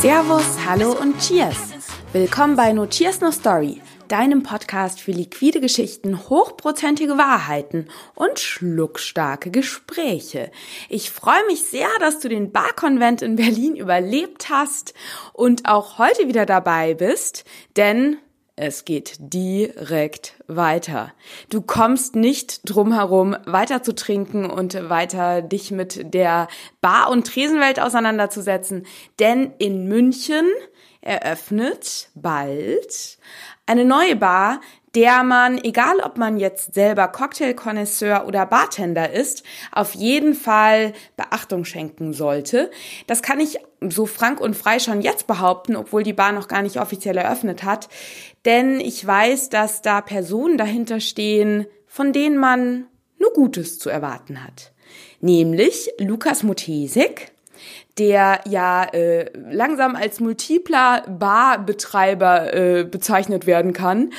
Servus, hallo und Cheers. Willkommen bei No Cheers No Story, deinem Podcast für liquide Geschichten, hochprozentige Wahrheiten und schluckstarke Gespräche. Ich freue mich sehr, dass du den Barkonvent in Berlin überlebt hast und auch heute wieder dabei bist, denn es geht direkt weiter. Du kommst nicht drum herum, weiter zu trinken und weiter dich mit der Bar- und Tresenwelt auseinanderzusetzen, denn in München eröffnet bald eine neue Bar, der man, egal ob man jetzt selber Cocktailkonnoisseur oder Bartender ist, auf jeden Fall Beachtung schenken sollte. Das kann ich so frank und frei schon jetzt behaupten, obwohl die Bar noch gar nicht offiziell eröffnet hat. Denn ich weiß, dass da Personen dahinter stehen, von denen man nur Gutes zu erwarten hat. Nämlich Lukas Mutesik, der ja äh, langsam als multipler Barbetreiber äh, bezeichnet werden kann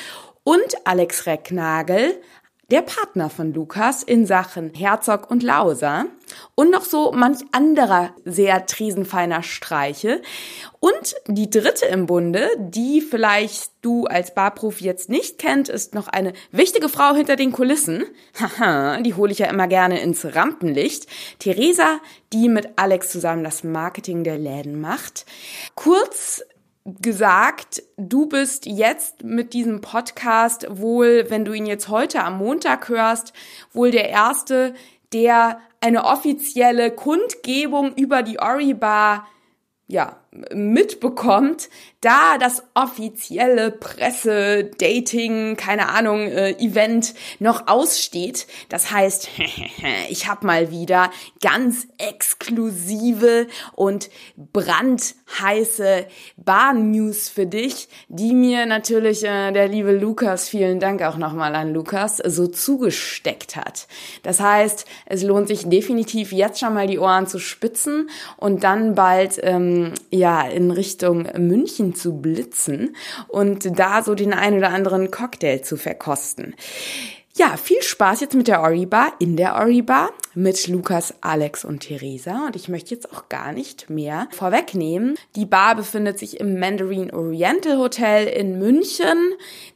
und Alex Recknagel, der Partner von Lukas in Sachen Herzog und Lauser und noch so manch anderer sehr tresenfeiner Streiche. Und die dritte im Bunde, die vielleicht du als Barprofi jetzt nicht kennt, ist noch eine wichtige Frau hinter den Kulissen. Haha, die hole ich ja immer gerne ins Rampenlicht. Theresa, die mit Alex zusammen das Marketing der Läden macht. Kurz gesagt, du bist jetzt mit diesem Podcast wohl, wenn du ihn jetzt heute am Montag hörst, wohl der erste, der eine offizielle Kundgebung über die Ori Bar ja, mitbekommt, da das offizielle Presse, Dating, keine Ahnung, äh, Event noch aussteht. Das heißt, ich habe mal wieder ganz exklusive und brandheiße Bar-News für dich, die mir natürlich äh, der liebe Lukas, vielen Dank auch nochmal an Lukas, so zugesteckt hat. Das heißt, es lohnt sich definitiv jetzt schon mal die Ohren zu spitzen und dann bald ähm, ja in Richtung München zu blitzen und da so den ein oder anderen Cocktail zu verkosten. Ja, viel Spaß jetzt mit der Ori Bar, in der Ori Bar, mit Lukas, Alex und Theresa. Und ich möchte jetzt auch gar nicht mehr vorwegnehmen. Die Bar befindet sich im Mandarin Oriental Hotel in München.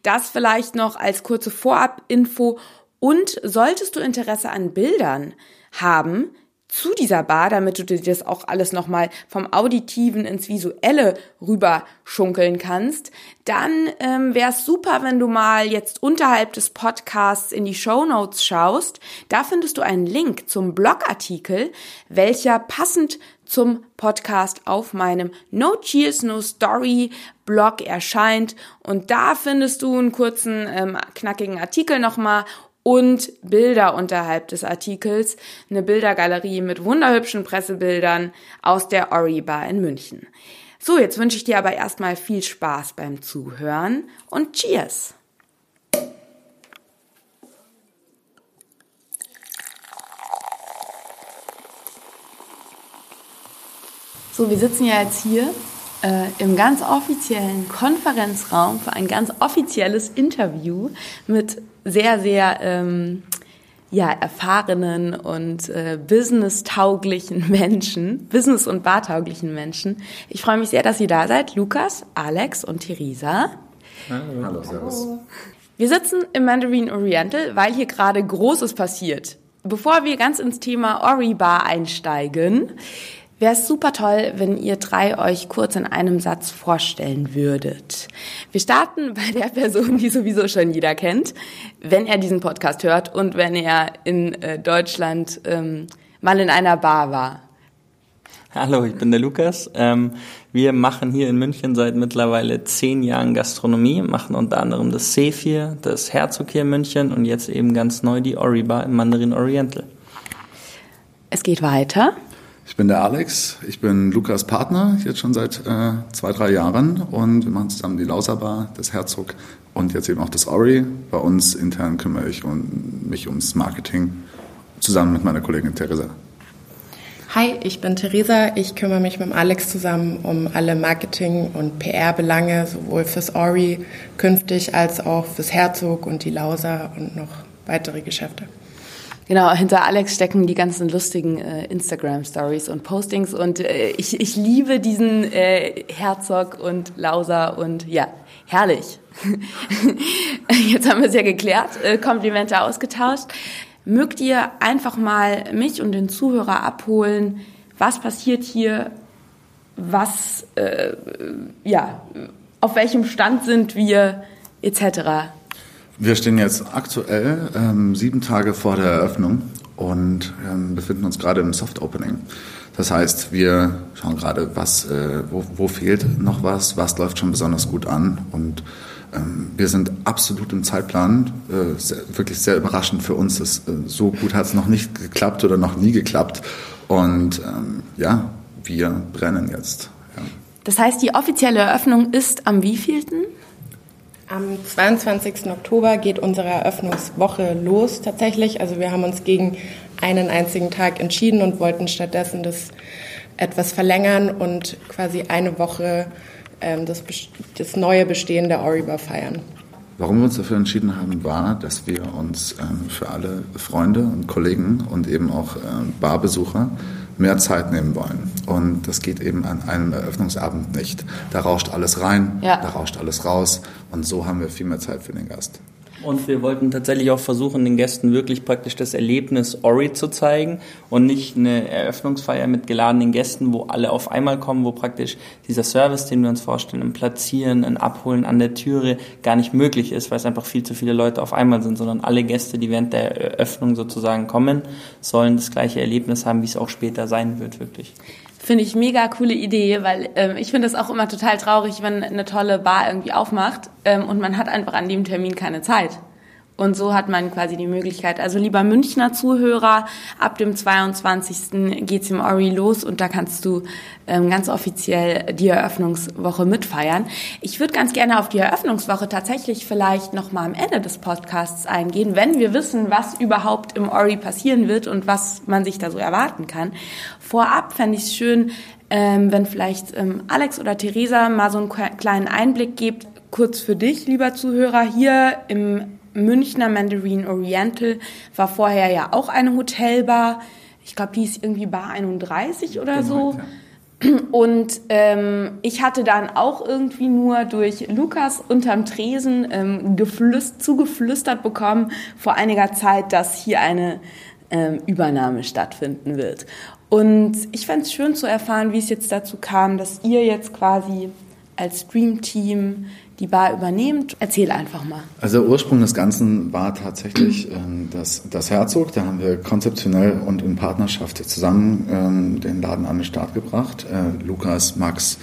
Das vielleicht noch als kurze Vorab-Info. Und solltest du Interesse an Bildern haben, zu dieser Bar, damit du dir das auch alles nochmal vom Auditiven ins Visuelle rüber schunkeln kannst, dann ähm, wäre es super, wenn du mal jetzt unterhalb des Podcasts in die Show Notes schaust. Da findest du einen Link zum Blogartikel, welcher passend zum Podcast auf meinem No Cheers No Story Blog erscheint und da findest du einen kurzen ähm, knackigen Artikel nochmal und Bilder unterhalb des Artikels, eine Bildergalerie mit wunderhübschen Pressebildern aus der Ori Bar in München. So, jetzt wünsche ich dir aber erstmal viel Spaß beim Zuhören und Cheers! So, wir sitzen ja jetzt hier äh, im ganz offiziellen Konferenzraum für ein ganz offizielles Interview mit sehr, sehr ähm, ja, erfahrenen und äh, business-tauglichen Menschen, business- und bartauglichen Menschen. Ich freue mich sehr, dass ihr da seid. Lukas, Alex und Theresa. Hallo. Hallo, servus. Wir sitzen im Mandarin Oriental, weil hier gerade Großes passiert. Bevor wir ganz ins Thema Ori Bar einsteigen, wäre es super toll, wenn ihr drei euch kurz in einem Satz vorstellen würdet. Wir starten bei der Person, die sowieso schon jeder kennt, wenn er diesen Podcast hört und wenn er in äh, Deutschland ähm, mal in einer Bar war. Hallo, ich bin der Lukas. Ähm, wir machen hier in München seit mittlerweile zehn Jahren Gastronomie, machen unter anderem das Safe hier, das Herzog hier in München und jetzt eben ganz neu die Ori Bar im Mandarin Oriental. Es geht weiter. Ich bin der Alex, ich bin Lukas Partner, jetzt schon seit äh, zwei, drei Jahren und wir machen zusammen die Lauserbar, das Herzog und jetzt eben auch das Ori. Bei uns intern kümmere ich um, mich ums Marketing zusammen mit meiner Kollegin Theresa. Hi, ich bin Theresa. Ich kümmere mich mit Alex zusammen um alle Marketing- und PR-Belange, sowohl fürs Ori künftig als auch fürs Herzog und die Lauser und noch weitere Geschäfte. Genau, hinter Alex stecken die ganzen lustigen äh, Instagram-Stories und Postings und äh, ich, ich liebe diesen äh, Herzog und Lauser und ja, herrlich. Jetzt haben wir es ja geklärt, äh, Komplimente ausgetauscht. Mögt ihr einfach mal mich und den Zuhörer abholen, was passiert hier, was, äh, ja, auf welchem Stand sind wir, etc. Wir stehen jetzt aktuell ähm, sieben Tage vor der Eröffnung und ähm, befinden uns gerade im Soft Opening. Das heißt, wir schauen gerade, was, äh, wo, wo fehlt noch was, was läuft schon besonders gut an und ähm, wir sind absolut im Zeitplan, äh, sehr, wirklich sehr überraschend für uns. Das, äh, so gut hat es noch nicht geklappt oder noch nie geklappt und ähm, ja, wir brennen jetzt. Ja. Das heißt, die offizielle Eröffnung ist am wievielten? Am 22. Oktober geht unsere Eröffnungswoche los tatsächlich. Also wir haben uns gegen einen einzigen Tag entschieden und wollten stattdessen das etwas verlängern und quasi eine Woche ähm, das, das neue Bestehen der Oribar feiern. Warum wir uns dafür entschieden haben, war, dass wir uns ähm, für alle Freunde und Kollegen und eben auch äh, Barbesucher mehr Zeit nehmen wollen. Und das geht eben an einem Eröffnungsabend nicht. Da rauscht alles rein, ja. da rauscht alles raus. Und so haben wir viel mehr Zeit für den Gast. Und wir wollten tatsächlich auch versuchen, den Gästen wirklich praktisch das Erlebnis Ori zu zeigen und nicht eine Eröffnungsfeier mit geladenen Gästen, wo alle auf einmal kommen, wo praktisch dieser Service, den wir uns vorstellen, ein Platzieren, ein Abholen an der Türe gar nicht möglich ist, weil es einfach viel zu viele Leute auf einmal sind, sondern alle Gäste, die während der Eröffnung sozusagen kommen, sollen das gleiche Erlebnis haben, wie es auch später sein wird, wirklich. Finde ich mega coole Idee, weil ähm, ich finde es auch immer total traurig, wenn eine tolle Bar irgendwie aufmacht ähm, und man hat einfach an dem Termin keine Zeit. Und so hat man quasi die Möglichkeit. Also lieber Münchner Zuhörer, ab dem 22. geht's im Ori los und da kannst du ähm, ganz offiziell die Eröffnungswoche mitfeiern. Ich würde ganz gerne auf die Eröffnungswoche tatsächlich vielleicht noch mal am Ende des Podcasts eingehen, wenn wir wissen, was überhaupt im Ori passieren wird und was man sich da so erwarten kann. Vorab fände ich es schön, ähm, wenn vielleicht ähm, Alex oder Theresa mal so einen kleinen Einblick gibt, kurz für dich, lieber Zuhörer, hier im Münchner Mandarin Oriental war vorher ja auch eine Hotelbar. Ich glaube, die ist irgendwie Bar 31 oder genau, so. Ja. Und ähm, ich hatte dann auch irgendwie nur durch Lukas unterm Tresen ähm, geflüst, zugeflüstert bekommen vor einiger Zeit, dass hier eine ähm, Übernahme stattfinden wird. Und ich fand es schön zu erfahren, wie es jetzt dazu kam, dass ihr jetzt quasi als Stream-Team die Bar übernehmt. Erzähl einfach mal. Also der Ursprung des Ganzen war tatsächlich ähm, das, das Herzog. Da haben wir konzeptionell und in Partnerschaft zusammen ähm, den Laden an den Start gebracht. Äh, Lukas, Max,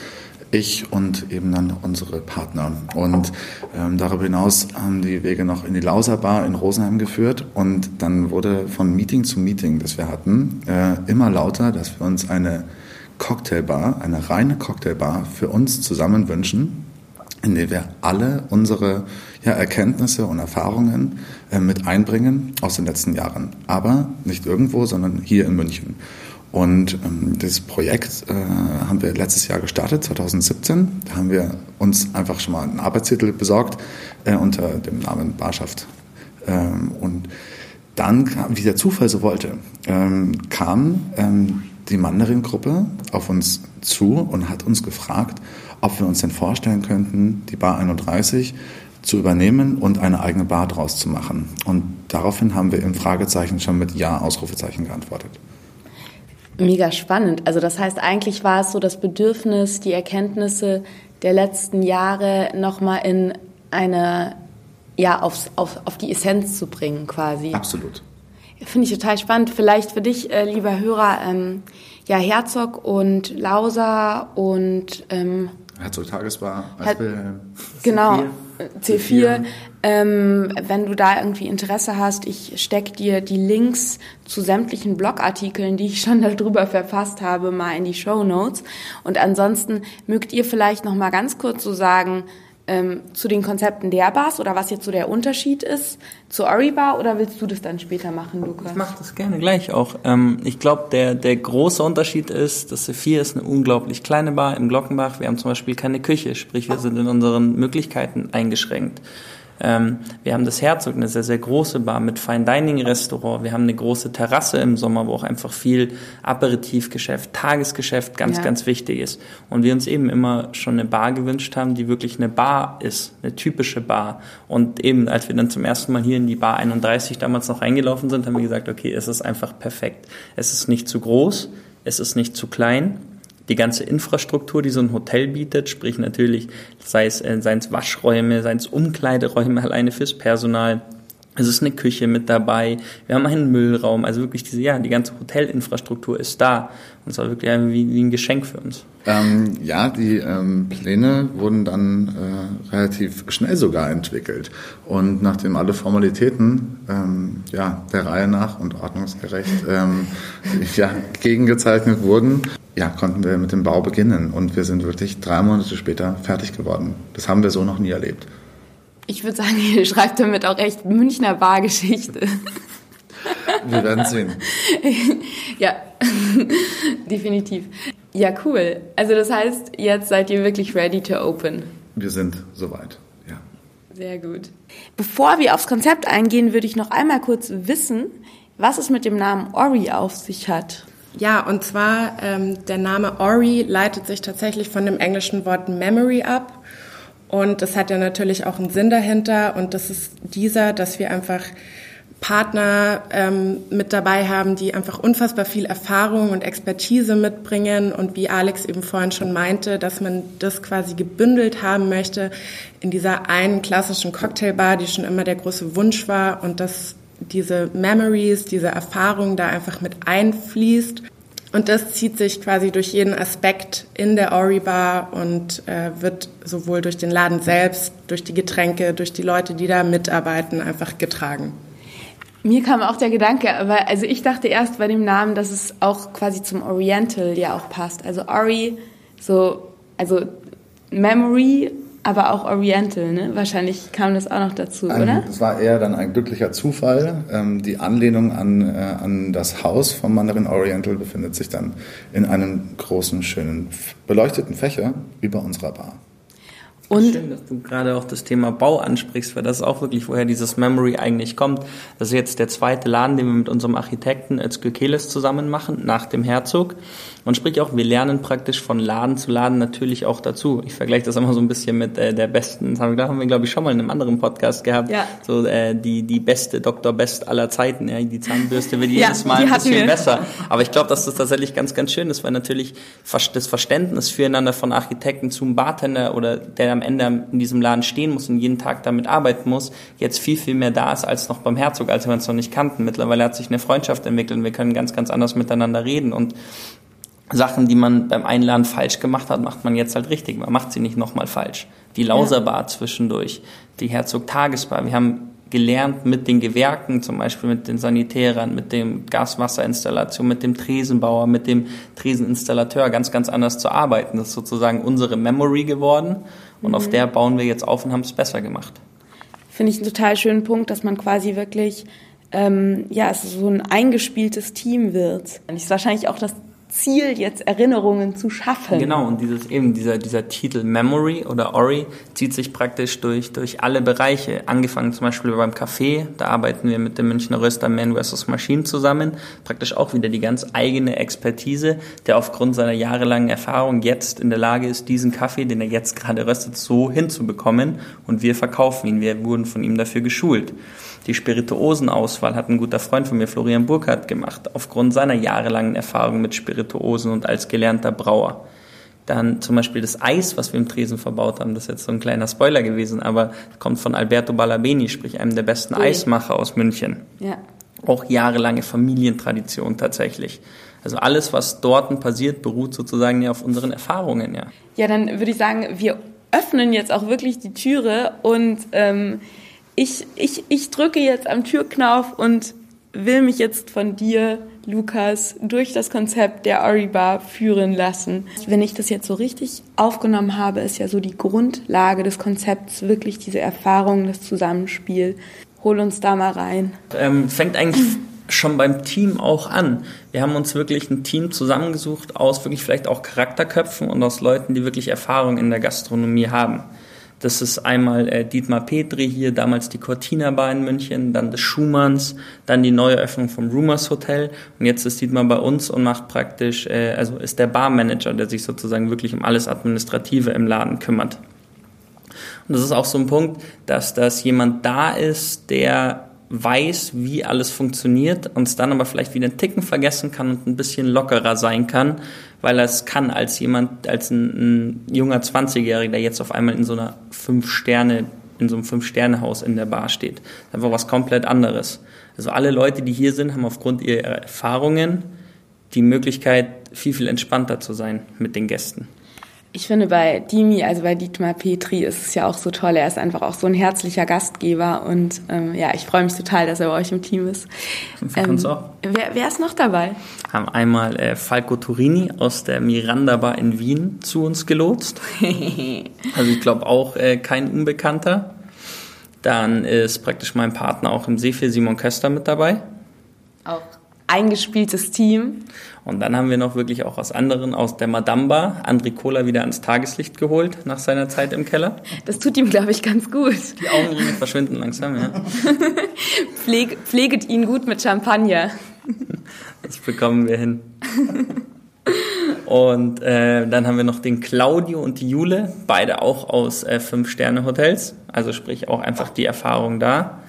ich und eben dann unsere Partner. Und ähm, darüber hinaus haben die Wege noch in die Lauser Bar in Rosenheim geführt. Und dann wurde von Meeting zu Meeting, das wir hatten, äh, immer lauter, dass wir uns eine Cocktailbar, eine reine Cocktailbar für uns zusammen wünschen in der wir alle unsere ja, Erkenntnisse und Erfahrungen äh, mit einbringen aus den letzten Jahren. Aber nicht irgendwo, sondern hier in München. Und ähm, dieses Projekt äh, haben wir letztes Jahr gestartet, 2017. Da haben wir uns einfach schon mal einen Arbeitstitel besorgt äh, unter dem Namen Barschaft. Ähm, und dann, wie der Zufall so wollte, ähm, kam ähm, die Mandarin-Gruppe auf uns zu und hat uns gefragt, ob wir uns denn vorstellen könnten, die Bar 31 zu übernehmen und eine eigene Bar draus zu machen. Und daraufhin haben wir im Fragezeichen schon mit Ja, Ausrufezeichen geantwortet. Mega spannend. Also das heißt, eigentlich war es so das Bedürfnis, die Erkenntnisse der letzten Jahre nochmal in eine, ja, aufs, auf, auf die Essenz zu bringen quasi. Absolut. Finde ich total spannend. Vielleicht für dich, äh, lieber Hörer, ähm, ja, Herzog und Lauser und ähm, Herzog Tagesbar, Her Genau, C4. C4. Ähm, wenn du da irgendwie Interesse hast, ich steck dir die Links zu sämtlichen Blogartikeln, die ich schon darüber verfasst habe, mal in die Show Notes. Und ansonsten mögt ihr vielleicht noch mal ganz kurz so sagen, ähm, zu den Konzepten der Bars oder was jetzt so der Unterschied ist zur Ori-Bar oder willst du das dann später machen, Lukas? Ich mache das gerne gleich auch. Ähm, ich glaube, der, der große Unterschied ist, dass Sephir ist eine unglaublich kleine Bar im Glockenbach. Wir haben zum Beispiel keine Küche, sprich wir sind in unseren Möglichkeiten eingeschränkt. Ähm, wir haben das Herzog, eine sehr, sehr große Bar mit Fine Dining Restaurant. Wir haben eine große Terrasse im Sommer, wo auch einfach viel Aperitivgeschäft, Tagesgeschäft ganz, ja. ganz wichtig ist. Und wir uns eben immer schon eine Bar gewünscht haben, die wirklich eine Bar ist, eine typische Bar. Und eben, als wir dann zum ersten Mal hier in die Bar 31 damals noch reingelaufen sind, haben wir gesagt, okay, es ist einfach perfekt. Es ist nicht zu groß, es ist nicht zu klein die ganze Infrastruktur, die so ein Hotel bietet, sprich natürlich, sei es, äh, seien es Waschräume, seien es Umkleideräume alleine fürs Personal. Es ist eine Küche mit dabei. Wir haben einen Müllraum. Also wirklich diese, ja, die ganze Hotelinfrastruktur ist da. Und es war wirklich wie, wie ein Geschenk für uns. Ähm, ja, die ähm, Pläne wurden dann äh, relativ schnell sogar entwickelt. Und nachdem alle Formalitäten ähm, ja, der Reihe nach und ordnungsgerecht ähm, ja, gegengezeichnet wurden, ja, konnten wir mit dem Bau beginnen und wir sind wirklich drei Monate später fertig geworden. Das haben wir so noch nie erlebt. Ich würde sagen, ihr schreibt damit auch echt Münchner Bargeschichte. Wir werden sehen. ja, definitiv. Ja, cool. Also das heißt, jetzt seid ihr wirklich ready to open. Wir sind soweit, ja. Sehr gut. Bevor wir aufs Konzept eingehen, würde ich noch einmal kurz wissen, was es mit dem Namen Ori auf sich hat. Ja, und zwar ähm, der Name Ori leitet sich tatsächlich von dem englischen Wort Memory ab. Und das hat ja natürlich auch einen Sinn dahinter. Und das ist dieser, dass wir einfach Partner ähm, mit dabei haben, die einfach unfassbar viel Erfahrung und Expertise mitbringen. Und wie Alex eben vorhin schon meinte, dass man das quasi gebündelt haben möchte in dieser einen klassischen Cocktailbar, die schon immer der große Wunsch war. Und das diese Memories, diese Erfahrung da einfach mit einfließt. Und das zieht sich quasi durch jeden Aspekt in der Ori Bar und äh, wird sowohl durch den Laden selbst, durch die Getränke, durch die Leute, die da mitarbeiten, einfach getragen. Mir kam auch der Gedanke, aber also ich dachte erst bei dem Namen, dass es auch quasi zum Oriental ja auch passt. Also Ori, so, also Memory aber auch Oriental, ne? Wahrscheinlich kam das auch noch dazu, ein, oder? Das war eher dann ein glücklicher Zufall. Ähm, die Anlehnung an, äh, an das Haus vom Mandarin Oriental befindet sich dann in einem großen, schönen, beleuchteten Fächer über unserer Bar. Und Schön, dass du gerade auch das Thema Bau ansprichst, weil das ist auch wirklich, woher dieses Memory eigentlich kommt. Das ist jetzt der zweite Laden, den wir mit unserem Architekten Özgür Keles zusammen machen, nach dem Herzog. Und sprich auch, wir lernen praktisch von Laden zu Laden natürlich auch dazu. Ich vergleiche das immer so ein bisschen mit äh, der besten, das haben wir, haben wir glaube ich schon mal in einem anderen Podcast gehabt, ja. so äh, die, die beste Dr. Best aller Zeiten. Ja, die Zahnbürste wird ja, jedes Mal ein bisschen wir. besser. Aber ich glaube, dass das tatsächlich ganz, ganz schön ist, weil natürlich das Verständnis füreinander von Architekten zum Bartender oder der am Ende in diesem Laden stehen muss und jeden Tag damit arbeiten muss, jetzt viel, viel mehr da ist als noch beim Herzog, als wir uns noch nicht kannten. Mittlerweile hat sich eine Freundschaft entwickelt und wir können ganz, ganz anders miteinander reden und Sachen, die man beim Einladen falsch gemacht hat, macht man jetzt halt richtig. Man macht sie nicht nochmal falsch. Die Lauserbar ja. zwischendurch, die Herzog Tagesbar. Wir haben gelernt mit den Gewerken, zum Beispiel mit den Sanitärern, mit dem Gaswasserinstallation, mit dem Tresenbauer, mit dem Treseninstallateur ganz, ganz anders zu arbeiten. Das ist sozusagen unsere Memory geworden und mhm. auf der bauen wir jetzt auf und haben es besser gemacht. Finde ich einen total schönen Punkt, dass man quasi wirklich ähm, ja, es so ein eingespieltes Team wird. Das ist wahrscheinlich auch das Ziel, jetzt Erinnerungen zu schaffen. Genau, und dieses eben dieser, dieser Titel Memory oder Ori zieht sich praktisch durch, durch alle Bereiche. Angefangen zum Beispiel beim Café, da arbeiten wir mit dem Münchner Röster Man vs. Machine zusammen. Praktisch auch wieder die ganz eigene Expertise, der aufgrund seiner jahrelangen Erfahrung jetzt in der Lage ist, diesen Kaffee, den er jetzt gerade röstet, so hinzubekommen. Und wir verkaufen ihn. Wir wurden von ihm dafür geschult. Die Spirituosenauswahl hat ein guter Freund von mir, Florian Burkhardt, gemacht, aufgrund seiner jahrelangen Erfahrung mit Spirituosen und als gelernter Brauer. Dann zum Beispiel das Eis, was wir im Tresen verbaut haben, das ist jetzt so ein kleiner Spoiler gewesen, aber kommt von Alberto Balabeni, sprich einem der besten okay. Eismacher aus München. Ja. Auch jahrelange Familientradition tatsächlich. Also alles, was dort passiert, beruht sozusagen ja auf unseren Erfahrungen, ja. Ja, dann würde ich sagen, wir öffnen jetzt auch wirklich die Türe und ähm, ich, ich, ich drücke jetzt am Türknauf und will mich jetzt von dir, Lukas, durch das Konzept der Bar führen lassen. Wenn ich das jetzt so richtig aufgenommen habe, ist ja so die Grundlage des Konzepts wirklich diese Erfahrung, das Zusammenspiel. Hol uns da mal rein. Ähm, fängt eigentlich schon beim Team auch an. Wir haben uns wirklich ein Team zusammengesucht aus wirklich vielleicht auch Charakterköpfen und aus Leuten, die wirklich Erfahrung in der Gastronomie haben. Das ist einmal äh, Dietmar Petri hier, damals die Cortina Bar in München, dann des Schumanns, dann die neue Öffnung vom Rumors Hotel und jetzt ist Dietmar bei uns und macht praktisch, äh, also ist der Barmanager, der sich sozusagen wirklich um alles Administrative im Laden kümmert. Und das ist auch so ein Punkt, dass das jemand da ist, der weiß, wie alles funktioniert und es dann aber vielleicht wieder einen Ticken vergessen kann und ein bisschen lockerer sein kann, weil er es kann als jemand, als ein, ein junger 20-Jähriger, der jetzt auf einmal in so einer fünf Sterne, in so einem Fünf-Sterne-Haus in der Bar steht. Einfach was komplett anderes. Also alle Leute, die hier sind, haben aufgrund ihrer Erfahrungen die Möglichkeit, viel, viel entspannter zu sein mit den Gästen. Ich finde bei Dimi, also bei Dietmar Petri, ist es ja auch so toll. Er ist einfach auch so ein herzlicher Gastgeber und ähm, ja, ich freue mich total, dass er bei euch im Team ist. Für ähm, uns auch. Wer, wer ist noch dabei? Haben einmal äh, Falco Turini aus der Miranda Bar in Wien zu uns gelotst. also ich glaube auch äh, kein Unbekannter. Dann ist praktisch mein Partner auch im Seefil Simon Köster mit dabei. Auch eingespieltes Team. Und dann haben wir noch wirklich auch aus anderen, aus der Madamba, André Kohler wieder ans Tageslicht geholt nach seiner Zeit im Keller. Das tut ihm, glaube ich, ganz gut. Die Augenringe verschwinden langsam, ja. Pfleg, pfleget ihn gut mit Champagner. Das bekommen wir hin. Und äh, dann haben wir noch den Claudio und die Jule, beide auch aus äh, Fünf-Sterne-Hotels. Also sprich auch einfach die Erfahrung da.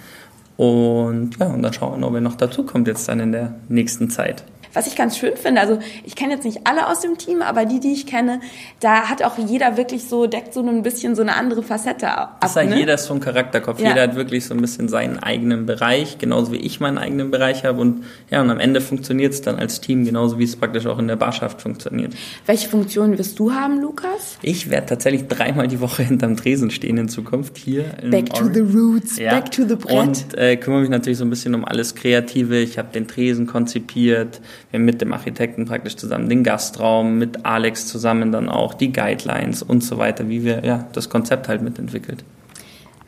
Und ja, und dann schauen wir, ob er noch dazu kommt jetzt dann in der nächsten Zeit. Was ich ganz schön finde, also ich kenne jetzt nicht alle aus dem Team, aber die, die ich kenne, da hat auch jeder wirklich so, deckt so ein bisschen so eine andere Facette ab. Das ist ne? jeder ist so ein Charakterkopf. Ja. Jeder hat wirklich so ein bisschen seinen eigenen Bereich, genauso wie ich meinen eigenen Bereich habe. Und ja, und am Ende funktioniert es dann als Team, genauso wie es praktisch auch in der Barschaft funktioniert. Welche Funktionen wirst du haben, Lukas? Ich werde tatsächlich dreimal die Woche hinterm Tresen stehen in Zukunft hier. Back to the roots, ja. back to the Brett. Und äh, kümmere mich natürlich so ein bisschen um alles Kreative. Ich habe den Tresen konzipiert mit dem Architekten praktisch zusammen den Gastraum, mit Alex zusammen dann auch die Guidelines und so weiter, wie wir ja das Konzept halt mitentwickelt.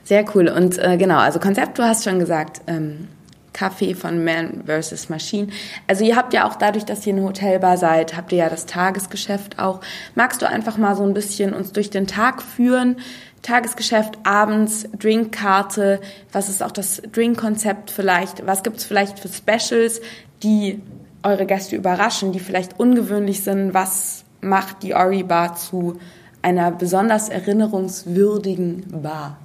Sehr cool. Und äh, genau, also Konzept, du hast schon gesagt, ähm, Kaffee von Man versus Machine. Also ihr habt ja auch dadurch, dass ihr eine Hotelbar seid, habt ihr ja das Tagesgeschäft auch. Magst du einfach mal so ein bisschen uns durch den Tag führen? Tagesgeschäft, abends, Drinkkarte, was ist auch das Drinkkonzept vielleicht? Was gibt's vielleicht für Specials, die eure Gäste überraschen, die vielleicht ungewöhnlich sind? Was macht die Ori Bar zu einer besonders erinnerungswürdigen Bar?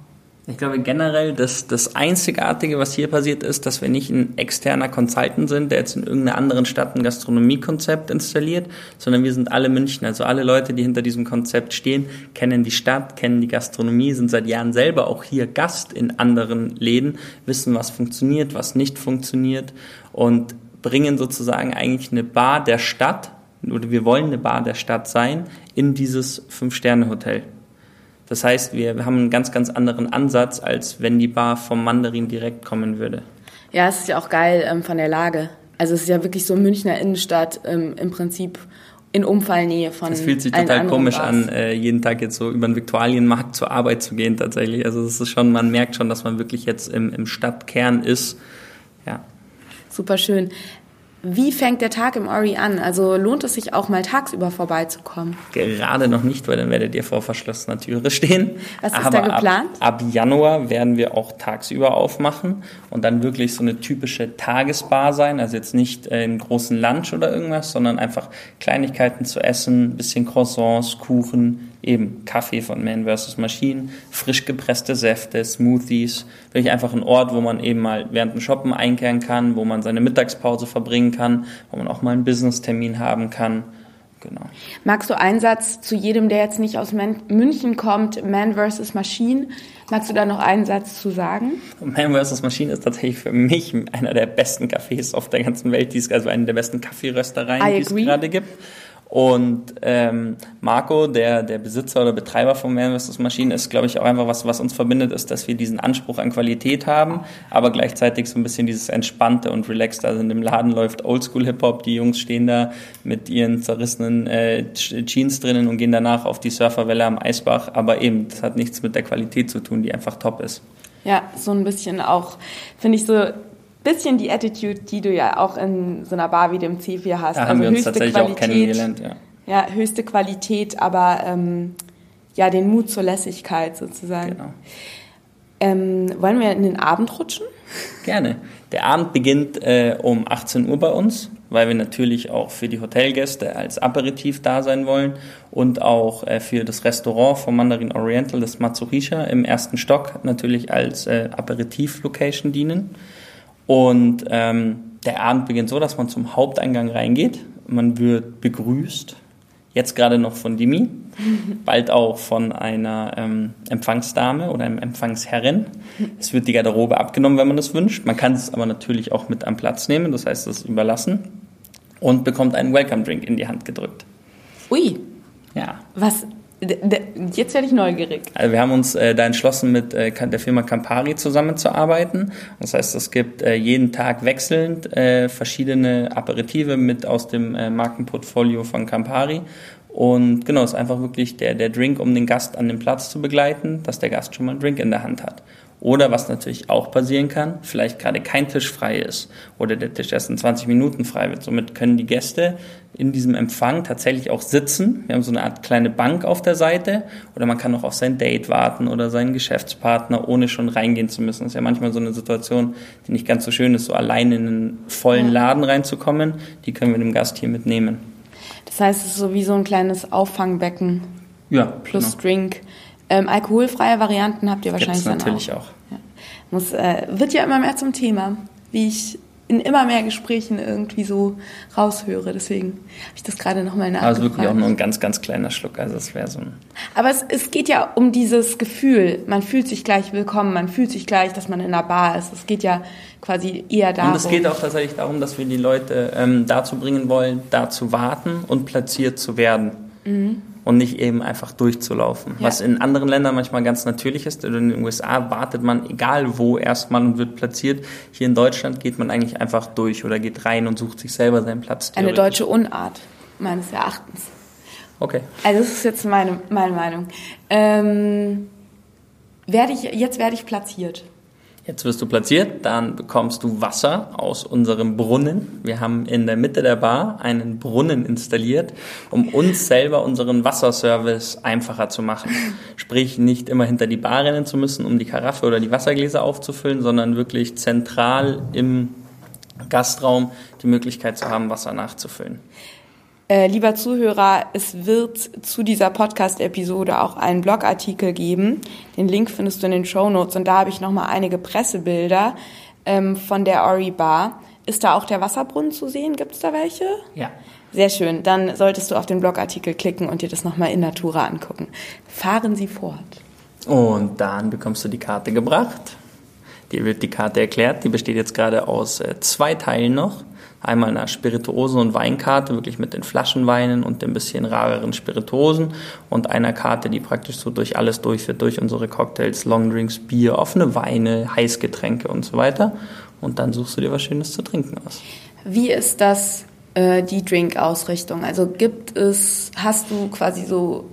Ich glaube generell, dass das Einzigartige, was hier passiert ist, dass wir nicht ein externer Consultant sind, der jetzt in irgendeiner anderen Stadt ein Gastronomiekonzept installiert, sondern wir sind alle München. Also alle Leute, die hinter diesem Konzept stehen, kennen die Stadt, kennen die Gastronomie, sind seit Jahren selber auch hier Gast in anderen Läden, wissen, was funktioniert, was nicht funktioniert und bringen sozusagen eigentlich eine Bar der Stadt, oder wir wollen eine Bar der Stadt sein, in dieses Fünf-Sterne-Hotel. Das heißt, wir haben einen ganz, ganz anderen Ansatz, als wenn die Bar vom Mandarin direkt kommen würde. Ja, es ist ja auch geil ähm, von der Lage. Also es ist ja wirklich so Münchner Innenstadt ähm, im Prinzip in Umfallnähe von. Es fühlt sich total komisch Bars. an, äh, jeden Tag jetzt so über den Viktualienmarkt zur Arbeit zu gehen tatsächlich. Also es ist schon, man merkt schon, dass man wirklich jetzt im, im Stadtkern ist. Super schön. Wie fängt der Tag im Ori an? Also lohnt es sich auch mal tagsüber vorbeizukommen? Gerade noch nicht, weil dann werdet ihr vor verschlossener Türe stehen. Was ist Aber da geplant? Ab, ab, Januar werden wir auch tagsüber aufmachen und dann wirklich so eine typische Tagesbar sein. Also jetzt nicht äh, einen großen Lunch oder irgendwas, sondern einfach Kleinigkeiten zu essen, bisschen Croissants, Kuchen, eben Kaffee von Man vs. Machine, frisch gepresste Säfte, Smoothies, wirklich einfach ein Ort, wo man eben mal während dem Shoppen einkehren kann, wo man seine Mittagspause verbringen kann, wo man auch mal einen Business-Termin haben kann. Genau. Magst du einen Satz zu jedem, der jetzt nicht aus München kommt, Man vs. Machine? Magst du da noch einen Satz zu sagen? Man vs. Machine ist tatsächlich für mich einer der besten Cafés auf der ganzen Welt, die es, also eine der besten Kaffeeröstereien, die es gerade gibt. Und ähm, Marco, der, der Besitzer oder Betreiber von Manvestos Maschinen, ist, glaube ich, auch einfach was, was uns verbindet, ist, dass wir diesen Anspruch an Qualität haben, aber gleichzeitig so ein bisschen dieses Entspannte und Relaxte. Also in dem Laden läuft Oldschool-Hip-Hop, die Jungs stehen da mit ihren zerrissenen äh, Jeans drinnen und gehen danach auf die Surferwelle am Eisbach, aber eben, das hat nichts mit der Qualität zu tun, die einfach top ist. Ja, so ein bisschen auch, finde ich so, bisschen die Attitude, die du ja auch in so einer Bar wie dem C4 hast. Da haben also wir uns tatsächlich Qualität, auch kennengelernt, ja. Ja, höchste Qualität, aber ähm, ja, den Mut zur Lässigkeit sozusagen. Genau. Ähm, wollen wir in den Abend rutschen? Gerne. Der Abend beginnt äh, um 18 Uhr bei uns, weil wir natürlich auch für die Hotelgäste als Aperitif da sein wollen und auch äh, für das Restaurant vom Mandarin Oriental, das Matsurisha, im ersten Stock natürlich als äh, Aperitif-Location dienen. Und ähm, der Abend beginnt so, dass man zum Haupteingang reingeht. Man wird begrüßt Jetzt gerade noch von Dimi, bald auch von einer ähm, Empfangsdame oder einem Empfangsherrin. Es wird die Garderobe abgenommen, wenn man das wünscht. Man kann es aber natürlich auch mit am Platz nehmen, das heißt, das überlassen. Und bekommt einen Welcome Drink in die Hand gedrückt. Ui. Ja. Was Jetzt werde ich neugierig. Also wir haben uns äh, da entschlossen, mit äh, der Firma Campari zusammenzuarbeiten. Das heißt, es gibt äh, jeden Tag wechselnd äh, verschiedene Aperitive mit aus dem äh, Markenportfolio von Campari. Und genau, es ist einfach wirklich der, der Drink, um den Gast an den Platz zu begleiten, dass der Gast schon mal einen Drink in der Hand hat. Oder was natürlich auch passieren kann, vielleicht gerade kein Tisch frei ist oder der Tisch erst in 20 Minuten frei wird. Somit können die Gäste in diesem Empfang tatsächlich auch sitzen. Wir haben so eine Art kleine Bank auf der Seite oder man kann auch auf sein Date warten oder seinen Geschäftspartner, ohne schon reingehen zu müssen. Das ist ja manchmal so eine Situation, die nicht ganz so schön ist, so allein in einen vollen Laden reinzukommen. Die können wir dem Gast hier mitnehmen. Das heißt, es ist so wie so ein kleines Auffangbecken. Ja. Plus genau. Drink. Ähm, alkoholfreie Varianten habt ihr wahrscheinlich Gibt's natürlich auch. auch. Ja. Muss, äh, wird ja immer mehr zum Thema, wie ich in immer mehr Gesprächen irgendwie so raushöre. Deswegen habe ich das gerade nochmal nachgefragt. Also wirklich auch nur ein ganz, ganz kleiner Schluck. Also es wäre so ein. Aber es, es geht ja um dieses Gefühl. Man fühlt sich gleich willkommen. Man fühlt sich gleich, dass man in einer Bar ist. Es geht ja quasi eher darum. Und es geht auch tatsächlich darum, dass wir die Leute ähm, dazu bringen wollen, da zu warten und platziert zu werden. Mhm und nicht eben einfach durchzulaufen. Ja. Was in anderen Ländern manchmal ganz natürlich ist. In den USA wartet man egal wo erstmal und wird platziert. Hier in Deutschland geht man eigentlich einfach durch oder geht rein und sucht sich selber seinen Platz. Eine deutsche Unart, meines Erachtens. Okay. Also das ist jetzt meine, meine Meinung. Ähm, werde ich, jetzt werde ich platziert. Jetzt wirst du platziert, dann bekommst du Wasser aus unserem Brunnen. Wir haben in der Mitte der Bar einen Brunnen installiert, um uns selber unseren Wasserservice einfacher zu machen. Sprich, nicht immer hinter die Bar rennen zu müssen, um die Karaffe oder die Wassergläser aufzufüllen, sondern wirklich zentral im Gastraum die Möglichkeit zu haben, Wasser nachzufüllen. Äh, lieber Zuhörer, es wird zu dieser Podcast-Episode auch einen Blogartikel geben. Den Link findest du in den Show Notes und da habe ich nochmal einige Pressebilder ähm, von der Ori Bar. Ist da auch der Wasserbrunnen zu sehen? Gibt es da welche? Ja. Sehr schön. Dann solltest du auf den Blogartikel klicken und dir das nochmal in Natura angucken. Fahren Sie fort. Und dann bekommst du die Karte gebracht. Dir wird die Karte erklärt. Die besteht jetzt gerade aus äh, zwei Teilen noch einmal einer Spirituosen- und Weinkarte, wirklich mit den Flaschenweinen und den bisschen rareren Spirituosen und einer Karte, die praktisch so durch alles durchführt, durch unsere Cocktails, Longdrinks, Bier, offene Weine, Heißgetränke und so weiter. Und dann suchst du dir was Schönes zu trinken aus. Wie ist das, äh, die Drink-Ausrichtung? Also gibt es, hast du quasi so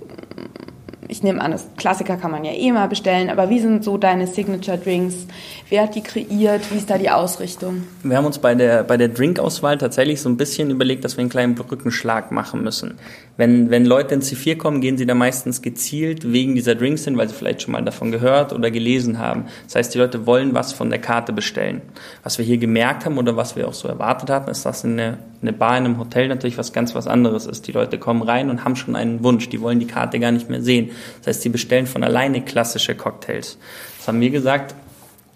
ich nehme an, das Klassiker kann man ja eh mal bestellen, aber wie sind so deine Signature Drinks? Wer hat die kreiert? Wie ist da die Ausrichtung? Wir haben uns bei der, bei der Drinkauswahl tatsächlich so ein bisschen überlegt, dass wir einen kleinen Brückenschlag machen müssen. Wenn, wenn Leute ins C4 kommen, gehen sie da meistens gezielt wegen dieser Drinks hin, weil sie vielleicht schon mal davon gehört oder gelesen haben. Das heißt, die Leute wollen was von der Karte bestellen. Was wir hier gemerkt haben oder was wir auch so erwartet hatten, ist, dass eine, eine Bar in einem Hotel natürlich was ganz was anderes ist. Die Leute kommen rein und haben schon einen Wunsch. Die wollen die Karte gar nicht mehr sehen. Das heißt, sie bestellen von alleine klassische Cocktails. Das haben wir gesagt.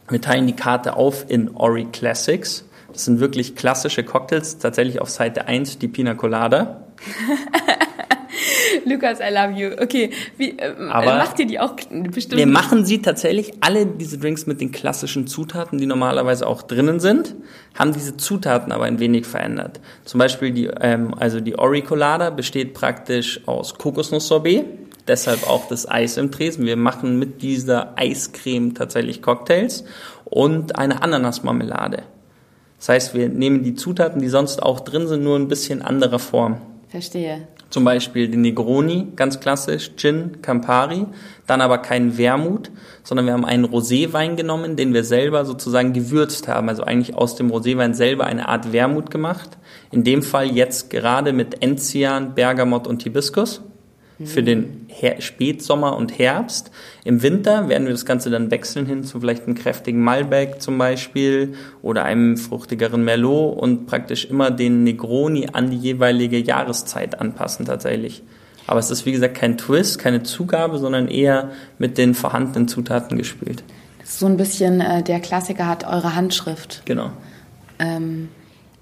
Wir teilen die Karte auf in Ori Classics. Das sind wirklich klassische Cocktails. Tatsächlich auf Seite 1 die Pina Colada. Lukas, I love you. Okay, wie, äh, Aber macht ihr die auch bestimmt? Wir machen sie tatsächlich alle diese Drinks mit den klassischen Zutaten, die normalerweise auch drinnen sind, haben diese Zutaten aber ein wenig verändert. Zum Beispiel die, ähm, also die Ori Colada besteht praktisch aus Kokosnuss-Sorbet, deshalb auch das Eis im Tresen. Wir machen mit dieser Eiscreme tatsächlich Cocktails und eine Ananasmarmelade. Das heißt, wir nehmen die Zutaten, die sonst auch drin sind, nur ein bisschen anderer Form. Verstehe. Zum Beispiel den Negroni, ganz klassisch, Gin, Campari, dann aber keinen Wermut, sondern wir haben einen Roséwein genommen, den wir selber sozusagen gewürzt haben, also eigentlich aus dem Roséwein selber eine Art Wermut gemacht. In dem Fall jetzt gerade mit Enzian, Bergamot und Hibiskus. Für den Her Spätsommer und Herbst. Im Winter werden wir das Ganze dann wechseln hin zu vielleicht einem kräftigen Malbec zum Beispiel oder einem fruchtigeren Merlot und praktisch immer den Negroni an die jeweilige Jahreszeit anpassen tatsächlich. Aber es ist wie gesagt kein Twist, keine Zugabe, sondern eher mit den vorhandenen Zutaten gespielt. So ein bisschen äh, der Klassiker hat eure Handschrift. Genau. Ähm,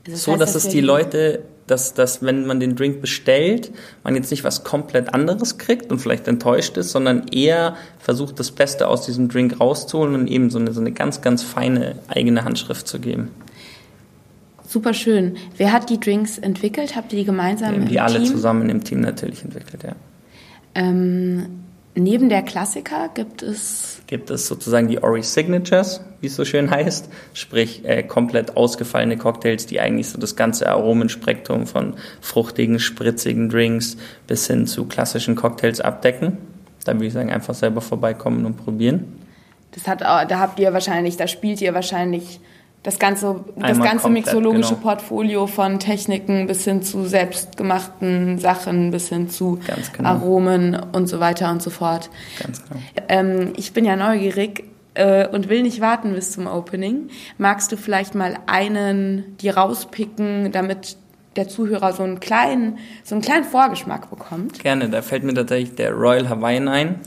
das so, heißt, dass es die Leute dass, dass wenn man den Drink bestellt, man jetzt nicht was komplett anderes kriegt und vielleicht enttäuscht ist, sondern eher versucht, das Beste aus diesem Drink rauszuholen und eben so eine, so eine ganz, ganz feine eigene Handschrift zu geben. Super schön. Wer hat die Drinks entwickelt? Habt ihr die gemeinsam ja, die im alle Team? zusammen im Team natürlich entwickelt, ja. Ähm, Neben der Klassiker gibt es gibt es sozusagen die Ori Signatures, wie es so schön heißt, sprich äh, komplett ausgefallene Cocktails, die eigentlich so das ganze Aromenspektrum von fruchtigen, spritzigen Drinks bis hin zu klassischen Cocktails abdecken. Da würde ich sagen, einfach selber vorbeikommen und probieren. Das hat, da habt ihr wahrscheinlich, da spielt ihr wahrscheinlich das ganze, das ganze komplett, mixologische genau. Portfolio von Techniken bis hin zu selbstgemachten Sachen, bis hin zu genau. Aromen und so weiter und so fort. Ganz genau. Ähm, ich bin ja neugierig äh, und will nicht warten bis zum Opening. Magst du vielleicht mal einen die rauspicken, damit der Zuhörer so einen kleinen, so einen kleinen Vorgeschmack bekommt? Gerne, da fällt mir tatsächlich der Royal Hawaiian ein.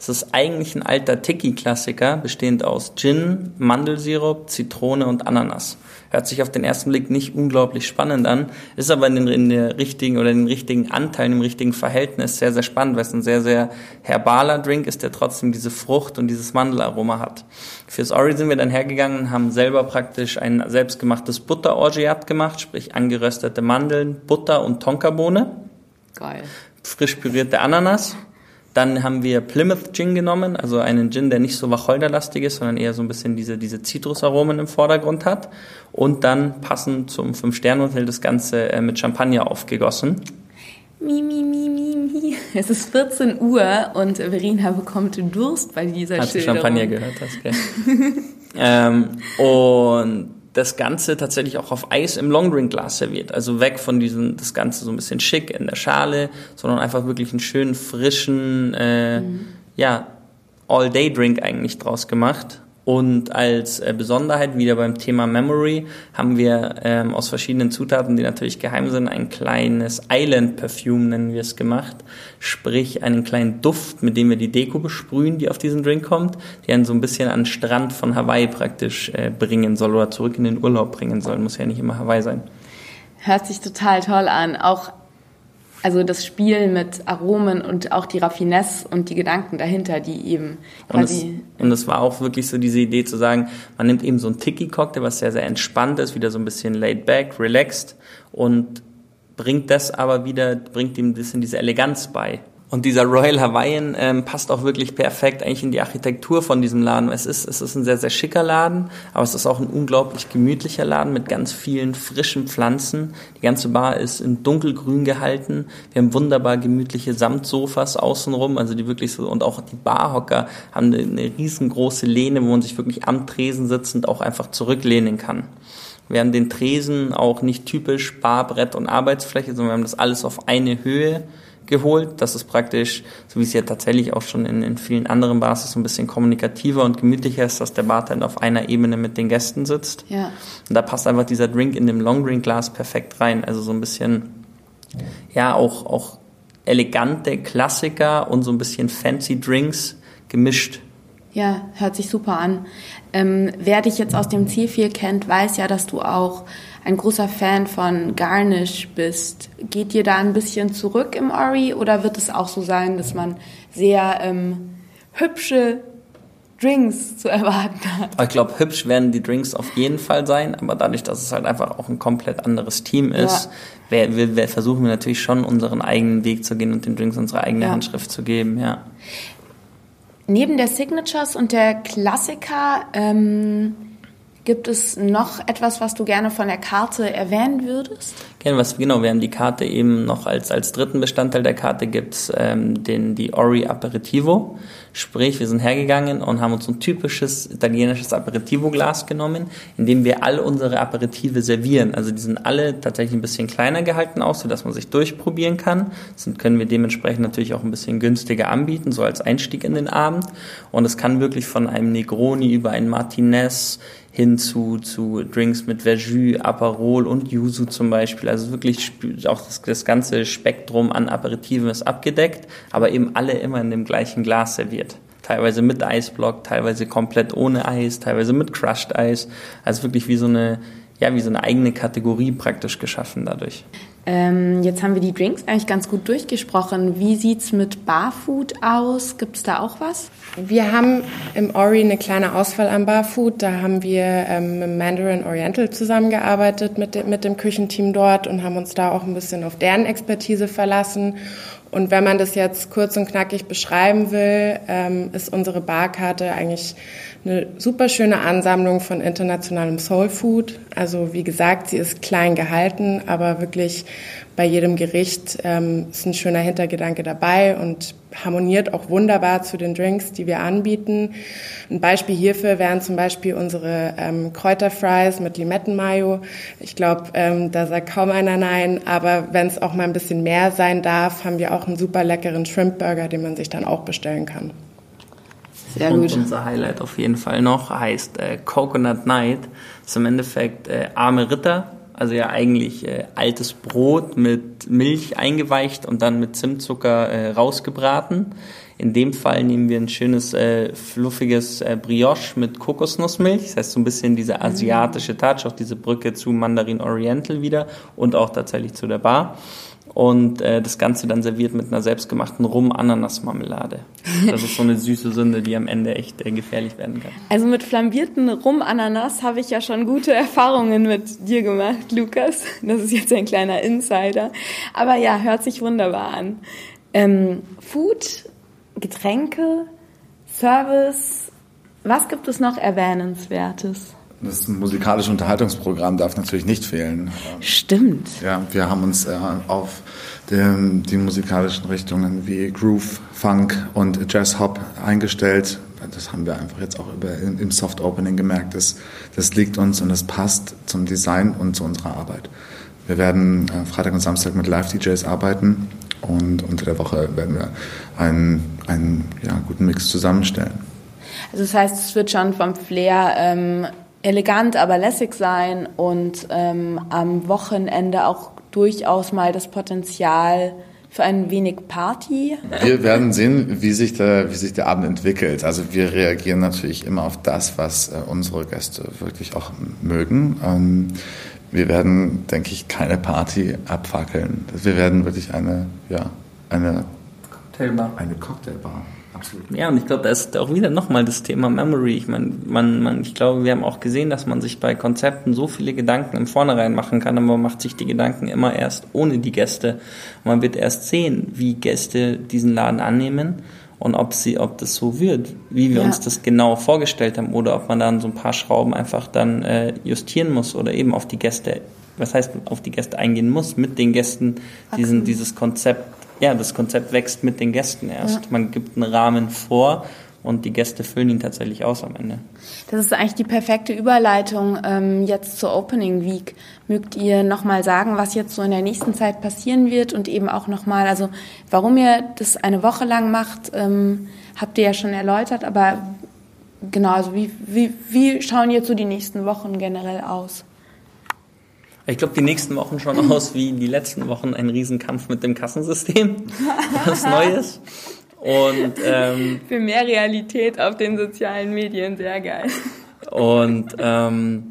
Es ist eigentlich ein alter Tiki-Klassiker, bestehend aus Gin, Mandelsirup, Zitrone und Ananas. Hört sich auf den ersten Blick nicht unglaublich spannend an, ist aber in, den, in der richtigen oder den richtigen Anteilen, im richtigen Verhältnis sehr, sehr spannend, weil es ein sehr, sehr herbaler Drink ist, der trotzdem diese Frucht und dieses Mandelaroma hat. Fürs Ori sind wir dann hergegangen und haben selber praktisch ein selbstgemachtes Butter-Orgeat gemacht, sprich angeröstete Mandeln, Butter und Tonkabohne. Geil. Frisch pürierte Ananas dann haben wir Plymouth Gin genommen, also einen Gin, der nicht so wacholderlastig ist, sondern eher so ein bisschen diese, diese Zitrusaromen im Vordergrund hat. Und dann passend zum Fünf-Sterne-Hotel das Ganze äh, mit Champagner aufgegossen. Mi, mi, mi, mi, mi. Es ist 14 Uhr und Verena bekommt Durst bei dieser Hat Schilderung. Hast du Champagner gehört hast, gell? ähm, und das Ganze tatsächlich auch auf Eis im Longdrink-Glas serviert. Also weg von diesem, das Ganze so ein bisschen schick in der Schale, sondern einfach wirklich einen schönen, frischen, äh, mhm. ja, All-Day-Drink eigentlich draus gemacht. Und als äh, Besonderheit wieder beim Thema Memory haben wir ähm, aus verschiedenen Zutaten, die natürlich geheim sind, ein kleines Island Perfume nennen wir es gemacht. Sprich einen kleinen Duft, mit dem wir die Deko besprühen, die auf diesen Drink kommt, die einen so ein bisschen an den Strand von Hawaii praktisch äh, bringen soll oder zurück in den Urlaub bringen soll. Muss ja nicht immer Hawaii sein. Hört sich total toll an. Auch also das Spiel mit Aromen und auch die Raffinesse und die Gedanken dahinter, die eben quasi. Und es, war auch wirklich so diese Idee zu sagen, man nimmt eben so ein Tiki-Cocktail, was sehr, sehr entspannt ist, wieder so ein bisschen laid back, relaxed und bringt das aber wieder, bringt ihm ein bisschen diese Eleganz bei. Und dieser Royal Hawaiian ähm, passt auch wirklich perfekt eigentlich in die Architektur von diesem Laden. Es ist, es ist ein sehr, sehr schicker Laden, aber es ist auch ein unglaublich gemütlicher Laden mit ganz vielen frischen Pflanzen. Die ganze Bar ist in dunkelgrün gehalten. Wir haben wunderbar gemütliche Samtsofas außenrum, also die wirklich so, und auch die Barhocker haben eine, eine riesengroße Lehne, wo man sich wirklich am Tresen sitzend auch einfach zurücklehnen kann. Wir haben den Tresen auch nicht typisch Barbrett und Arbeitsfläche, sondern wir haben das alles auf eine Höhe geholt. Das ist praktisch, so wie es ja tatsächlich auch schon in, in vielen anderen Bars ist, so ein bisschen kommunikativer und gemütlicher ist, dass der Bartender auf einer Ebene mit den Gästen sitzt. Ja. Und da passt einfach dieser Drink in dem Long Drink Glas perfekt rein. Also so ein bisschen, ja, auch, auch elegante Klassiker und so ein bisschen fancy Drinks gemischt. Ja, hört sich super an. Ähm, wer dich jetzt aus dem C4 kennt, weiß ja, dass du auch ein großer Fan von Garnish bist. Geht dir da ein bisschen zurück im Ori oder wird es auch so sein, dass man sehr ähm, hübsche Drinks zu erwarten hat? Ich glaube, hübsch werden die Drinks auf jeden Fall sein, aber dadurch, dass es halt einfach auch ein komplett anderes Team ist, ja. wir, wir, versuchen wir natürlich schon unseren eigenen Weg zu gehen und den Drinks unsere eigene ja. Handschrift zu geben, ja. Neben der Signatures und der Klassiker ähm, Gibt es noch etwas, was du gerne von der Karte erwähnen würdest? Gerne, was genau, wir haben die Karte eben noch als, als dritten Bestandteil der Karte gibt's ähm, den, die Ori Aperitivo. Sprich, wir sind hergegangen und haben uns ein typisches italienisches Aperitivo-Glas genommen, in dem wir all unsere Aperitive servieren. Also die sind alle tatsächlich ein bisschen kleiner gehalten aus, sodass man sich durchprobieren kann. Das können wir dementsprechend natürlich auch ein bisschen günstiger anbieten, so als Einstieg in den Abend. Und es kann wirklich von einem Negroni über ein Martinez hin zu, zu Drinks mit Verjus, Aperol und Yuzu zum Beispiel. Also wirklich auch das, das ganze Spektrum an Aperitiven ist abgedeckt, aber eben alle immer in dem gleichen Glas serviert teilweise mit Eisblock, teilweise komplett ohne Eis, teilweise mit Crushed Eis. Also wirklich wie so eine, ja, wie so eine eigene Kategorie praktisch geschaffen dadurch. Ähm, jetzt haben wir die Drinks eigentlich ganz gut durchgesprochen. Wie sieht's mit Barfood aus? Gibt es da auch was? Wir haben im Ori eine kleine Auswahl an Barfood. Da haben wir ähm, mit Mandarin Oriental zusammengearbeitet mit, de mit dem Küchenteam dort und haben uns da auch ein bisschen auf deren Expertise verlassen. Und wenn man das jetzt kurz und knackig beschreiben will, ähm, ist unsere Barkarte eigentlich eine super schöne Ansammlung von internationalem Soul Food. Also wie gesagt, sie ist klein gehalten, aber wirklich bei jedem Gericht ähm, ist ein schöner Hintergedanke dabei und harmoniert auch wunderbar zu den Drinks, die wir anbieten. Ein Beispiel hierfür wären zum Beispiel unsere ähm, Kräuterfries mit Limettenmayo. Ich glaube, ähm, da sagt kaum einer nein, aber wenn es auch mal ein bisschen mehr sein darf, haben wir auch einen super leckeren Shrimp-Burger, den man sich dann auch bestellen kann. Sehr und gut. unser Highlight auf jeden Fall noch heißt äh, Coconut Night. Das ist im Endeffekt äh, arme Ritter, also ja eigentlich äh, altes Brot mit Milch eingeweicht und dann mit Zimtzucker äh, rausgebraten. In dem Fall nehmen wir ein schönes äh, fluffiges äh, Brioche mit Kokosnussmilch, das heißt so ein bisschen dieser asiatische Touch, auch diese Brücke zu Mandarin Oriental wieder und auch tatsächlich zu der Bar und äh, das Ganze dann serviert mit einer selbstgemachten Rum-Ananas-Marmelade. Das ist so eine süße Sünde, die am Ende echt äh, gefährlich werden kann. Also mit flambierten Rum-Ananas habe ich ja schon gute Erfahrungen mit dir gemacht, Lukas. Das ist jetzt ein kleiner Insider. Aber ja, hört sich wunderbar an. Ähm, Food, Getränke, Service, was gibt es noch Erwähnenswertes? Das musikalische Unterhaltungsprogramm darf natürlich nicht fehlen. Stimmt. Ja, wir haben uns äh, auf den, die musikalischen Richtungen wie Groove, Funk und Jazz Hop eingestellt. Das haben wir einfach jetzt auch über, im Soft Opening gemerkt. Das, das liegt uns und das passt zum Design und zu unserer Arbeit. Wir werden äh, Freitag und Samstag mit Live-DJs arbeiten und unter der Woche werden wir einen, einen ja, guten Mix zusammenstellen. Also das heißt, es wird schon vom Flair ähm, elegant, aber lässig sein und ähm, am Wochenende auch durchaus mal das Potenzial für ein wenig Party. Wir werden sehen, wie sich der, wie sich der Abend entwickelt. Also wir reagieren natürlich immer auf das, was äh, unsere Gäste wirklich auch mögen. Ähm, wir werden, denke ich, keine Party abfackeln. Wir werden wirklich eine, ja, eine Cocktailbar. Eine Cocktailbar Absolut. Ja, und ich glaube, da ist auch wieder nochmal das Thema Memory. Ich meine, man, man, ich glaube, wir haben auch gesehen, dass man sich bei Konzepten so viele Gedanken im Vornherein machen kann, aber man macht sich die Gedanken immer erst ohne die Gäste. Man wird erst sehen, wie Gäste diesen Laden annehmen und ob sie, ob das so wird, wie wir ja. uns das genau vorgestellt haben oder ob man dann so ein paar Schrauben einfach dann äh, justieren muss oder eben auf die Gäste, was heißt auf die Gäste eingehen muss, mit den Gästen diesen, dieses Konzept ja, das Konzept wächst mit den Gästen erst. Ja. Man gibt einen Rahmen vor und die Gäste füllen ihn tatsächlich aus am Ende. Das ist eigentlich die perfekte Überleitung ähm, jetzt zur Opening Week. Mögt ihr nochmal sagen, was jetzt so in der nächsten Zeit passieren wird und eben auch nochmal, also warum ihr das eine Woche lang macht, ähm, habt ihr ja schon erläutert, aber genau, also wie, wie, wie schauen jetzt so die nächsten Wochen generell aus? Ich glaube, die nächsten Wochen schauen aus wie die letzten Wochen ein Riesenkampf mit dem Kassensystem. Was Neues. Und ähm, für mehr Realität auf den sozialen Medien, sehr geil. Und ähm,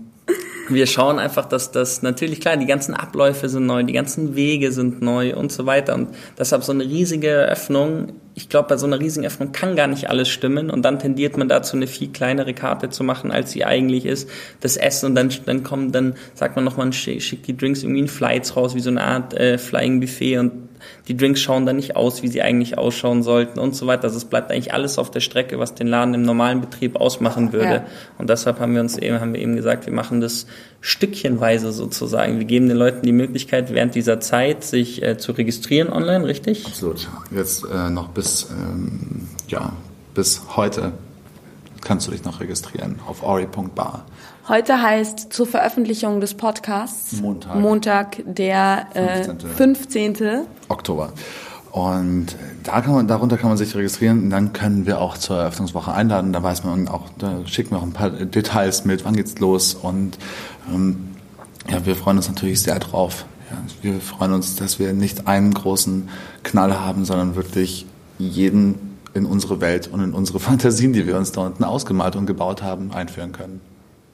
wir schauen einfach, dass das natürlich klar, die ganzen Abläufe sind neu, die ganzen Wege sind neu und so weiter. Und deshalb so eine riesige Öffnung. Ich glaube, bei so einer riesigen Öffnung kann gar nicht alles stimmen und dann tendiert man dazu, eine viel kleinere Karte zu machen, als sie eigentlich ist. Das Essen und dann, dann kommt, dann sagt man nochmal, schickt die Drinks irgendwie in Flights raus, wie so eine Art äh, Flying Buffet und die Drinks schauen dann nicht aus, wie sie eigentlich ausschauen sollten und so weiter. Also es bleibt eigentlich alles auf der Strecke, was den Laden im normalen Betrieb ausmachen würde. Ja. Und deshalb haben wir uns eben, haben wir eben gesagt, wir machen das stückchenweise sozusagen. Wir geben den Leuten die Möglichkeit, während dieser Zeit sich äh, zu registrieren online, richtig? Absolut. Jetzt äh, noch bis, ähm, ja, bis heute kannst du dich noch registrieren auf ori.bar. Heute heißt zur Veröffentlichung des Podcasts Montag, Montag der 15. Äh, 15. Oktober. Und da kann man, darunter kann man sich registrieren und dann können wir auch zur Eröffnungswoche einladen. Da weiß man auch, da schicken wir auch ein paar Details mit, wann geht's los und ähm, ja, wir freuen uns natürlich sehr drauf. Ja, wir freuen uns, dass wir nicht einen großen Knall haben, sondern wirklich jeden in unsere Welt und in unsere Fantasien, die wir uns da unten ausgemalt und gebaut haben, einführen können.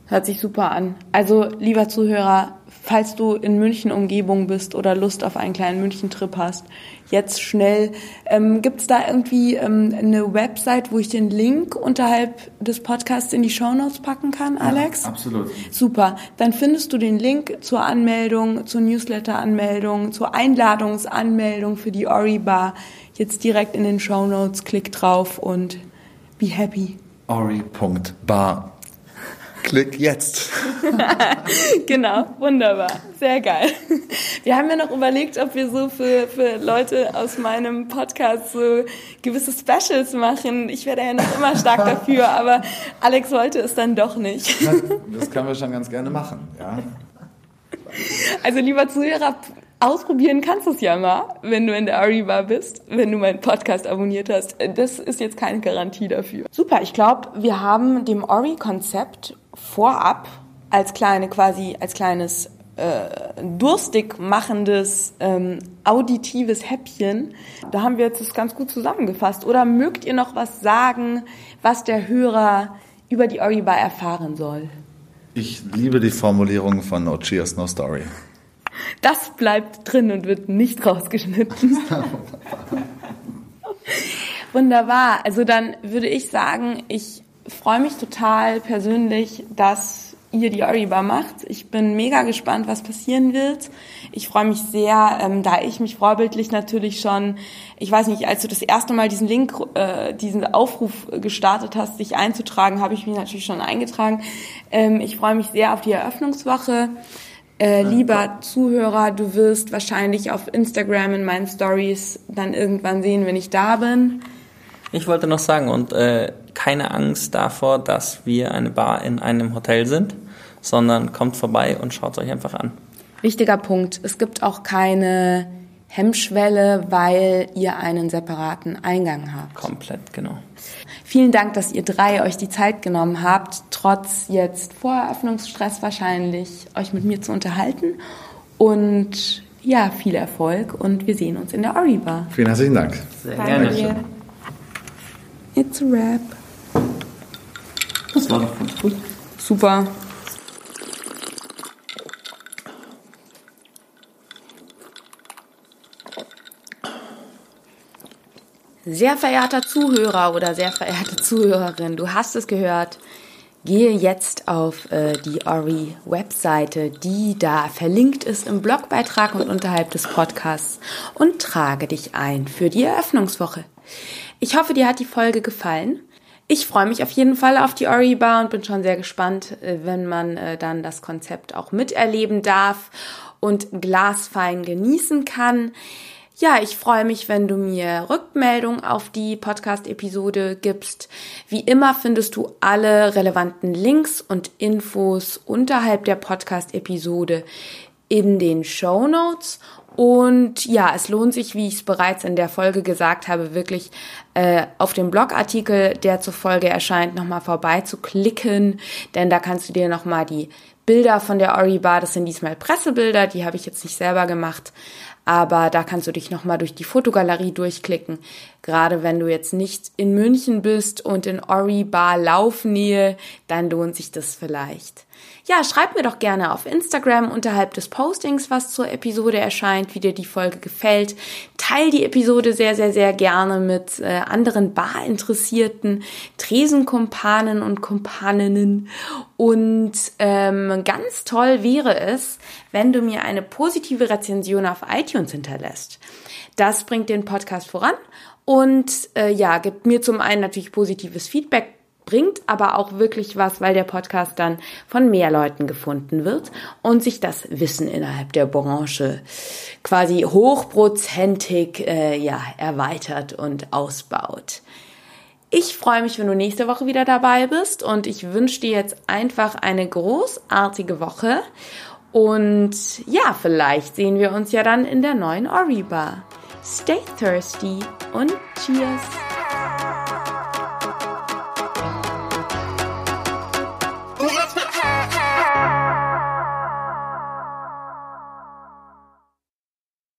Hört sich super an. Also, lieber Zuhörer, falls du in München Umgebung bist oder Lust auf einen kleinen München-Trip hast, jetzt schnell. Ähm, Gibt es da irgendwie ähm, eine Website, wo ich den Link unterhalb des Podcasts in die Shownotes packen kann, Alex? Ja, absolut. Super. Dann findest du den Link zur Anmeldung, zur Newsletter-Anmeldung, zur Einladungsanmeldung für die Ori Bar jetzt direkt in den Shownotes. Klick drauf und be happy. Ori.bar Klick jetzt. genau, wunderbar. Sehr geil. Wir haben ja noch überlegt, ob wir so für, für Leute aus meinem Podcast so gewisse Specials machen. Ich werde ja noch immer stark dafür, aber Alex wollte es dann doch nicht. Das können wir schon ganz gerne machen, ja. Also lieber Zuhörer, ausprobieren kannst du es ja mal, wenn du in der Ariba bist, wenn du meinen Podcast abonniert hast. Das ist jetzt keine Garantie dafür. Super, ich glaube, wir haben dem Ori-Konzept vorab als kleine quasi als kleines äh, durstig machendes ähm, auditives Häppchen. Da haben wir jetzt das ganz gut zusammengefasst. Oder mögt ihr noch was sagen, was der Hörer über die Oriba erfahren soll? Ich liebe die Formulierung von No Cheers, No Story. Das bleibt drin und wird nicht rausgeschnitten. Wunderbar. Also dann würde ich sagen, ich freue mich total persönlich, dass ihr die Oriba macht. Ich bin mega gespannt, was passieren wird. Ich freue mich sehr, ähm, da ich mich vorbildlich natürlich schon, ich weiß nicht, als du das erste Mal diesen Link, äh, diesen Aufruf gestartet hast, sich einzutragen, habe ich mich natürlich schon eingetragen. Ähm, ich freue mich sehr auf die Eröffnungswoche. Äh, lieber Zuhörer, du wirst wahrscheinlich auf Instagram in meinen Stories dann irgendwann sehen, wenn ich da bin. Ich wollte noch sagen, und äh, keine Angst davor, dass wir eine Bar in einem Hotel sind, sondern kommt vorbei und schaut es euch einfach an. Wichtiger Punkt. Es gibt auch keine Hemmschwelle, weil ihr einen separaten Eingang habt. Komplett, genau. Vielen Dank, dass ihr drei euch die Zeit genommen habt, trotz jetzt Voreröffnungsstress wahrscheinlich, euch mit mir zu unterhalten. Und ja, viel Erfolg und wir sehen uns in der Ori Bar. Vielen herzlichen Dank. Sehr Danke gerne. It's a wrap. Das war doch ganz gut. Super. Sehr verehrter Zuhörer oder sehr verehrte Zuhörerin, du hast es gehört. Gehe jetzt auf äh, die Ori-Webseite, die da verlinkt ist im Blogbeitrag und unterhalb des Podcasts und trage dich ein für die Eröffnungswoche. Ich hoffe, dir hat die Folge gefallen. Ich freue mich auf jeden Fall auf die Ori Bar und bin schon sehr gespannt, äh, wenn man äh, dann das Konzept auch miterleben darf und glasfein genießen kann. Ja, ich freue mich, wenn du mir Rückmeldung auf die Podcast-Episode gibst. Wie immer findest du alle relevanten Links und Infos unterhalb der Podcast-Episode in den Show Notes. Und ja, es lohnt sich, wie ich es bereits in der Folge gesagt habe, wirklich äh, auf dem Blogartikel, der zur Folge erscheint, nochmal vorbeizuklicken, denn da kannst du dir nochmal die Bilder von der Ori Bar, das sind diesmal Pressebilder, die habe ich jetzt nicht selber gemacht, aber da kannst du dich nochmal durch die Fotogalerie durchklicken. Gerade wenn du jetzt nicht in München bist und in Ori Bar Laufnähe, dann lohnt sich das vielleicht. Ja, schreib mir doch gerne auf Instagram unterhalb des Postings, was zur Episode erscheint wie dir die Folge gefällt. Teil die Episode sehr, sehr, sehr gerne mit äh, anderen Barinteressierten, Tresenkumpanen und Kumpaninnen. Und ähm, ganz toll wäre es, wenn du mir eine positive Rezension auf iTunes hinterlässt. Das bringt den Podcast voran und äh, ja, gibt mir zum einen natürlich positives Feedback bringt aber auch wirklich was, weil der Podcast dann von mehr Leuten gefunden wird und sich das Wissen innerhalb der Branche quasi hochprozentig äh, ja, erweitert und ausbaut. Ich freue mich, wenn du nächste Woche wieder dabei bist und ich wünsche dir jetzt einfach eine großartige Woche und ja, vielleicht sehen wir uns ja dann in der neuen Ori Bar. Stay thirsty und cheers!